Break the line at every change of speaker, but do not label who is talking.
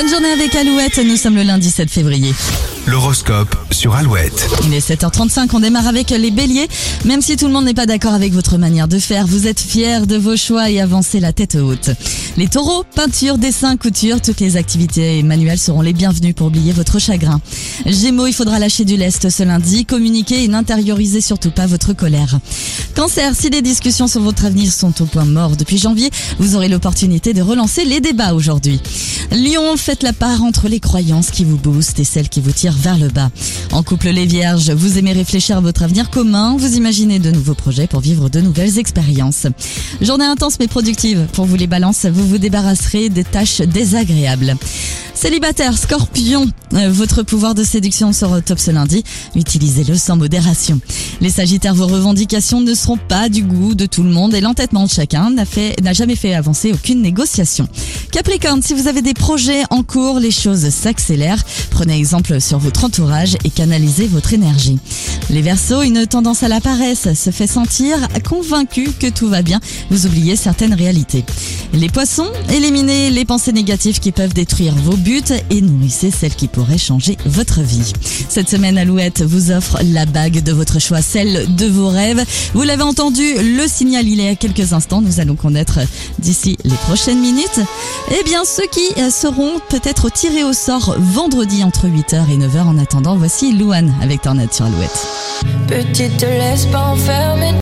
Bonne journée avec Alouette, nous sommes le lundi 7 février.
L'horoscope sur Alouette.
Il est 7h35, on démarre avec les béliers. Même si tout le monde n'est pas d'accord avec votre manière de faire, vous êtes fiers de vos choix et avancez la tête haute. Les taureaux, peinture, dessin, couture, toutes les activités manuelles seront les bienvenues pour oublier votre chagrin. Gémeaux, il faudra lâcher du lest ce lundi, communiquer et n'intériorisez surtout pas votre colère. Cancer, si les discussions sur votre avenir sont au point mort depuis janvier, vous aurez l'opportunité de relancer les débats aujourd'hui. Lion, faites la part entre les croyances qui vous boostent et celles qui vous tirent vers le bas. En couple les vierges, vous aimez réfléchir à votre avenir commun, vous imaginez de nouveaux projets pour vivre de nouvelles expériences. Journée intense mais productive. Pour vous les balances, vous vous débarrasserez des tâches désagréables. Célibataire, scorpion, euh, votre pouvoir de séduction sera au top ce lundi. Utilisez-le sans modération. Les sagittaires, vos revendications ne seront pas du goût de tout le monde et l'entêtement de chacun n'a jamais fait avancer aucune négociation. Capricorne, si vous avez des projets en cours, les choses s'accélèrent. Prenez exemple sur votre entourage et canalisez votre énergie. Les Verseaux, une tendance à la paresse se fait sentir convaincu que tout va bien. Vous oubliez certaines réalités. Les poissons, éliminez les pensées négatives qui peuvent détruire vos buts et nourrissez celles qui pourraient changer votre vie. Cette semaine, Alouette vous offre la bague de votre choix, celle de vos rêves. Vous l'avez entendu, le signal il est à quelques instants. Nous allons connaître d'ici les prochaines minutes. Eh bien, ceux qui seront peut-être tirés au sort vendredi entre 8h et 9h. En attendant, voici Louane avec Tornade sur Alouette.
Petite, te laisse pas enfermer.